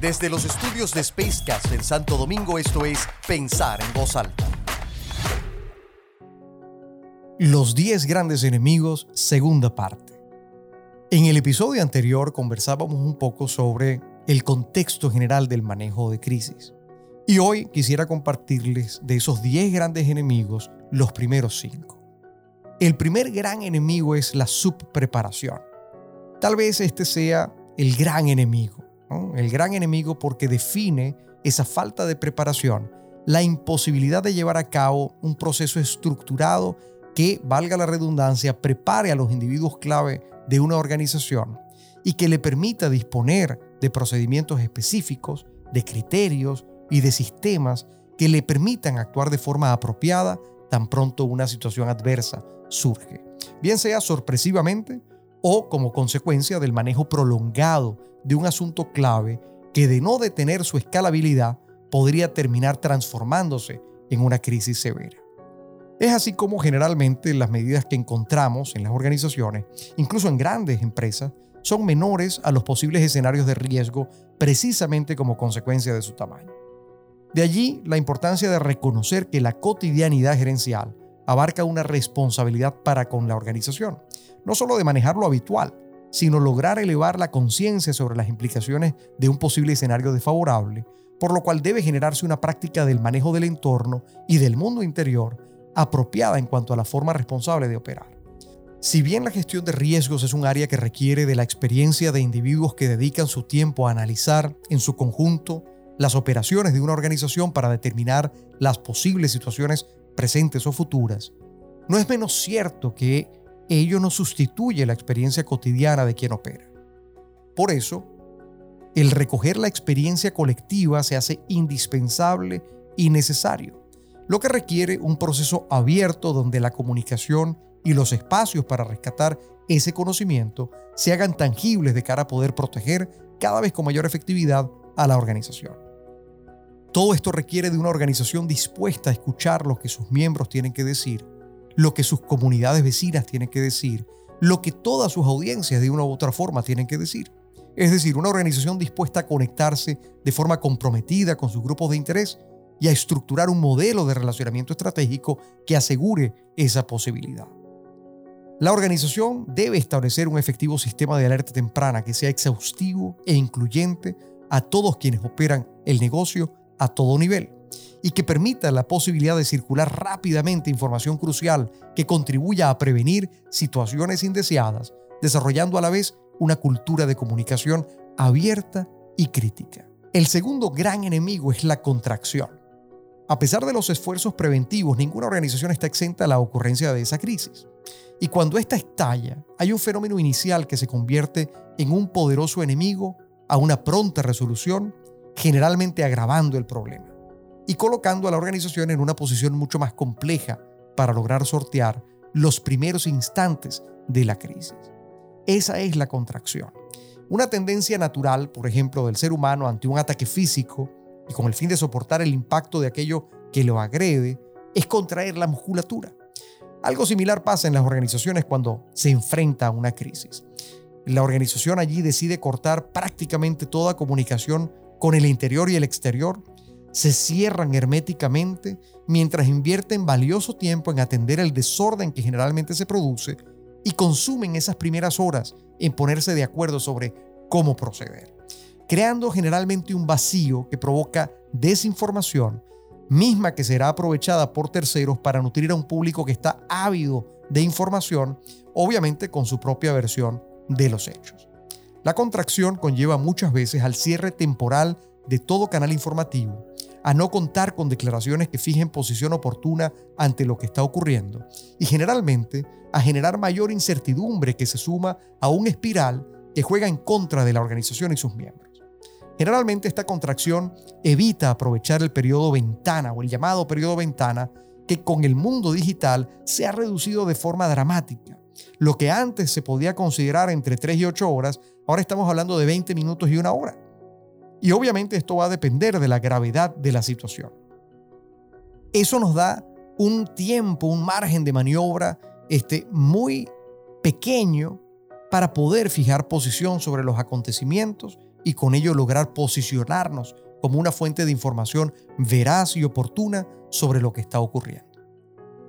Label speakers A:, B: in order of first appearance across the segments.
A: Desde los estudios de Spacecast en Santo Domingo, esto es Pensar en Voz Alta.
B: Los 10 grandes enemigos, segunda parte. En el episodio anterior conversábamos un poco sobre el contexto general del manejo de crisis. Y hoy quisiera compartirles de esos 10 grandes enemigos los primeros 5. El primer gran enemigo es la subpreparación. Tal vez este sea el gran enemigo, el gran enemigo porque define esa falta de preparación, la imposibilidad de llevar a cabo un proceso estructurado que, valga la redundancia, prepare a los individuos clave de una organización y que le permita disponer de procedimientos específicos, de criterios y de sistemas que le permitan actuar de forma apropiada tan pronto una situación adversa surge, bien sea sorpresivamente o como consecuencia del manejo prolongado de un asunto clave que de no detener su escalabilidad podría terminar transformándose en una crisis severa. Es así como generalmente las medidas que encontramos en las organizaciones, incluso en grandes empresas, son menores a los posibles escenarios de riesgo precisamente como consecuencia de su tamaño. De allí la importancia de reconocer que la cotidianidad gerencial abarca una responsabilidad para con la organización, no solo de manejar lo habitual, sino lograr elevar la conciencia sobre las implicaciones de un posible escenario desfavorable, por lo cual debe generarse una práctica del manejo del entorno y del mundo interior apropiada en cuanto a la forma responsable de operar. Si bien la gestión de riesgos es un área que requiere de la experiencia de individuos que dedican su tiempo a analizar en su conjunto las operaciones de una organización para determinar las posibles situaciones presentes o futuras, no es menos cierto que ello no sustituye la experiencia cotidiana de quien opera. Por eso, el recoger la experiencia colectiva se hace indispensable y necesario, lo que requiere un proceso abierto donde la comunicación y los espacios para rescatar ese conocimiento se hagan tangibles de cara a poder proteger cada vez con mayor efectividad a la organización. Todo esto requiere de una organización dispuesta a escuchar lo que sus miembros tienen que decir, lo que sus comunidades vecinas tienen que decir, lo que todas sus audiencias de una u otra forma tienen que decir. Es decir, una organización dispuesta a conectarse de forma comprometida con sus grupos de interés y a estructurar un modelo de relacionamiento estratégico que asegure esa posibilidad. La organización debe establecer un efectivo sistema de alerta temprana que sea exhaustivo e incluyente a todos quienes operan el negocio a todo nivel y que permita la posibilidad de circular rápidamente información crucial que contribuya a prevenir situaciones indeseadas, desarrollando a la vez una cultura de comunicación abierta y crítica. El segundo gran enemigo es la contracción. A pesar de los esfuerzos preventivos, ninguna organización está exenta a la ocurrencia de esa crisis. Y cuando esta estalla, hay un fenómeno inicial que se convierte en un poderoso enemigo a una pronta resolución generalmente agravando el problema y colocando a la organización en una posición mucho más compleja para lograr sortear los primeros instantes de la crisis. Esa es la contracción. Una tendencia natural, por ejemplo, del ser humano ante un ataque físico y con el fin de soportar el impacto de aquello que lo agrede, es contraer la musculatura. Algo similar pasa en las organizaciones cuando se enfrenta a una crisis. La organización allí decide cortar prácticamente toda comunicación con el interior y el exterior, se cierran herméticamente mientras invierten valioso tiempo en atender el desorden que generalmente se produce y consumen esas primeras horas en ponerse de acuerdo sobre cómo proceder, creando generalmente un vacío que provoca desinformación, misma que será aprovechada por terceros para nutrir a un público que está ávido de información, obviamente con su propia versión de los hechos. La contracción conlleva muchas veces al cierre temporal de todo canal informativo, a no contar con declaraciones que fijen posición oportuna ante lo que está ocurriendo y generalmente a generar mayor incertidumbre que se suma a un espiral que juega en contra de la organización y sus miembros. Generalmente esta contracción evita aprovechar el periodo ventana o el llamado periodo ventana que con el mundo digital se ha reducido de forma dramática. Lo que antes se podía considerar entre 3 y 8 horas Ahora estamos hablando de 20 minutos y una hora. Y obviamente esto va a depender de la gravedad de la situación. Eso nos da un tiempo, un margen de maniobra este, muy pequeño para poder fijar posición sobre los acontecimientos y con ello lograr posicionarnos como una fuente de información veraz y oportuna sobre lo que está ocurriendo.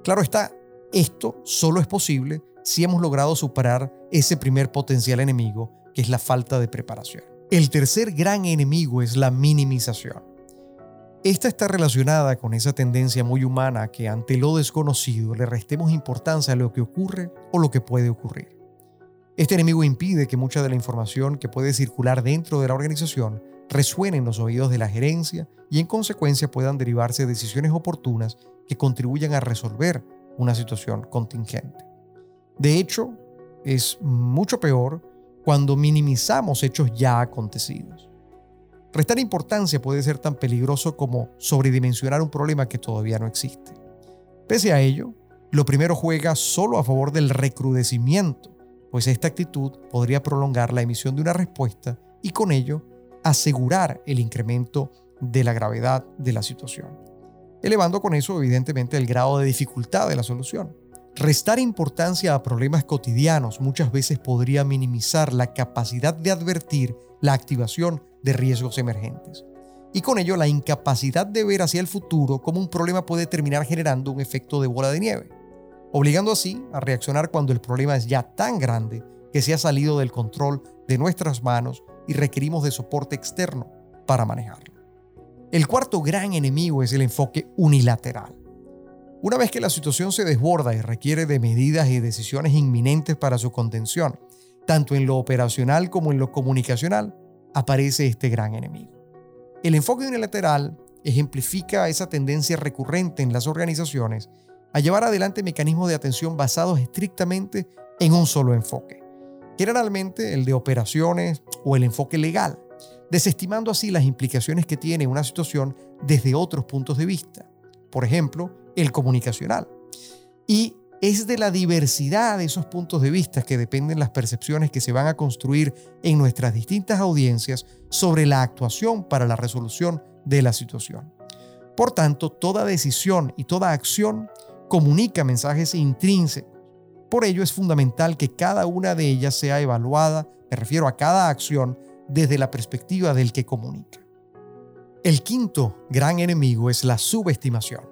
B: Claro está, esto solo es posible si hemos logrado superar ese primer potencial enemigo, que es la falta de preparación. El tercer gran enemigo es la minimización. Esta está relacionada con esa tendencia muy humana que ante lo desconocido le restemos importancia a lo que ocurre o lo que puede ocurrir. Este enemigo impide que mucha de la información que puede circular dentro de la organización resuene en los oídos de la gerencia y en consecuencia puedan derivarse decisiones oportunas que contribuyan a resolver una situación contingente. De hecho, es mucho peor cuando minimizamos hechos ya acontecidos. Restar importancia puede ser tan peligroso como sobredimensionar un problema que todavía no existe. Pese a ello, lo primero juega solo a favor del recrudecimiento, pues esta actitud podría prolongar la emisión de una respuesta y con ello asegurar el incremento de la gravedad de la situación, elevando con eso evidentemente el grado de dificultad de la solución. Restar importancia a problemas cotidianos muchas veces podría minimizar la capacidad de advertir la activación de riesgos emergentes y con ello la incapacidad de ver hacia el futuro cómo un problema puede terminar generando un efecto de bola de nieve, obligando así a reaccionar cuando el problema es ya tan grande que se ha salido del control de nuestras manos y requerimos de soporte externo para manejarlo. El cuarto gran enemigo es el enfoque unilateral. Una vez que la situación se desborda y requiere de medidas y decisiones inminentes para su contención, tanto en lo operacional como en lo comunicacional, aparece este gran enemigo. El enfoque unilateral ejemplifica esa tendencia recurrente en las organizaciones a llevar adelante mecanismos de atención basados estrictamente en un solo enfoque, generalmente el de operaciones o el enfoque legal, desestimando así las implicaciones que tiene una situación desde otros puntos de vista, por ejemplo, el comunicacional. Y es de la diversidad de esos puntos de vista que dependen las percepciones que se van a construir en nuestras distintas audiencias sobre la actuación para la resolución de la situación. Por tanto, toda decisión y toda acción comunica mensajes intrínsecos por ello es fundamental que cada una de ellas sea evaluada, me refiero a cada acción, desde la perspectiva del que comunica. El quinto gran enemigo es la subestimación.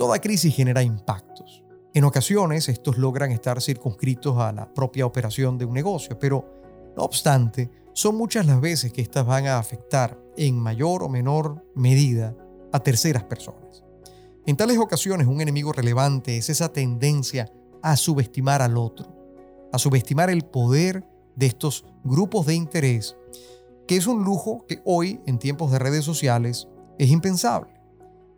B: Toda crisis genera impactos. En ocasiones estos logran estar circunscritos a la propia operación de un negocio, pero no obstante, son muchas las veces que estas van a afectar en mayor o menor medida a terceras personas. En tales ocasiones un enemigo relevante es esa tendencia a subestimar al otro, a subestimar el poder de estos grupos de interés, que es un lujo que hoy, en tiempos de redes sociales, es impensable.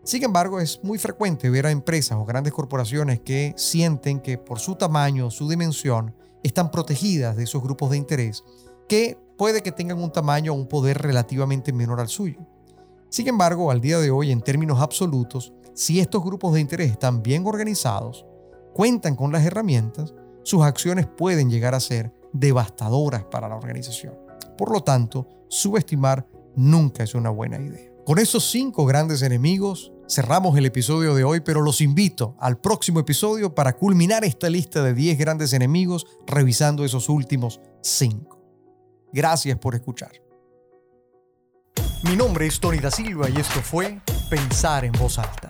B: Sin embargo, es muy frecuente ver a empresas o grandes corporaciones que sienten que por su tamaño, su dimensión, están protegidas de esos grupos de interés que puede que tengan un tamaño o un poder relativamente menor al suyo. Sin embargo, al día de hoy, en términos absolutos, si estos grupos de interés están bien organizados, cuentan con las herramientas, sus acciones pueden llegar a ser devastadoras para la organización. Por lo tanto, subestimar nunca es una buena idea. Con esos cinco grandes enemigos, cerramos el episodio de hoy, pero los invito al próximo episodio para culminar esta lista de 10 grandes enemigos revisando esos últimos cinco. Gracias por escuchar.
A: Mi nombre es Tony da Silva y esto fue Pensar en voz alta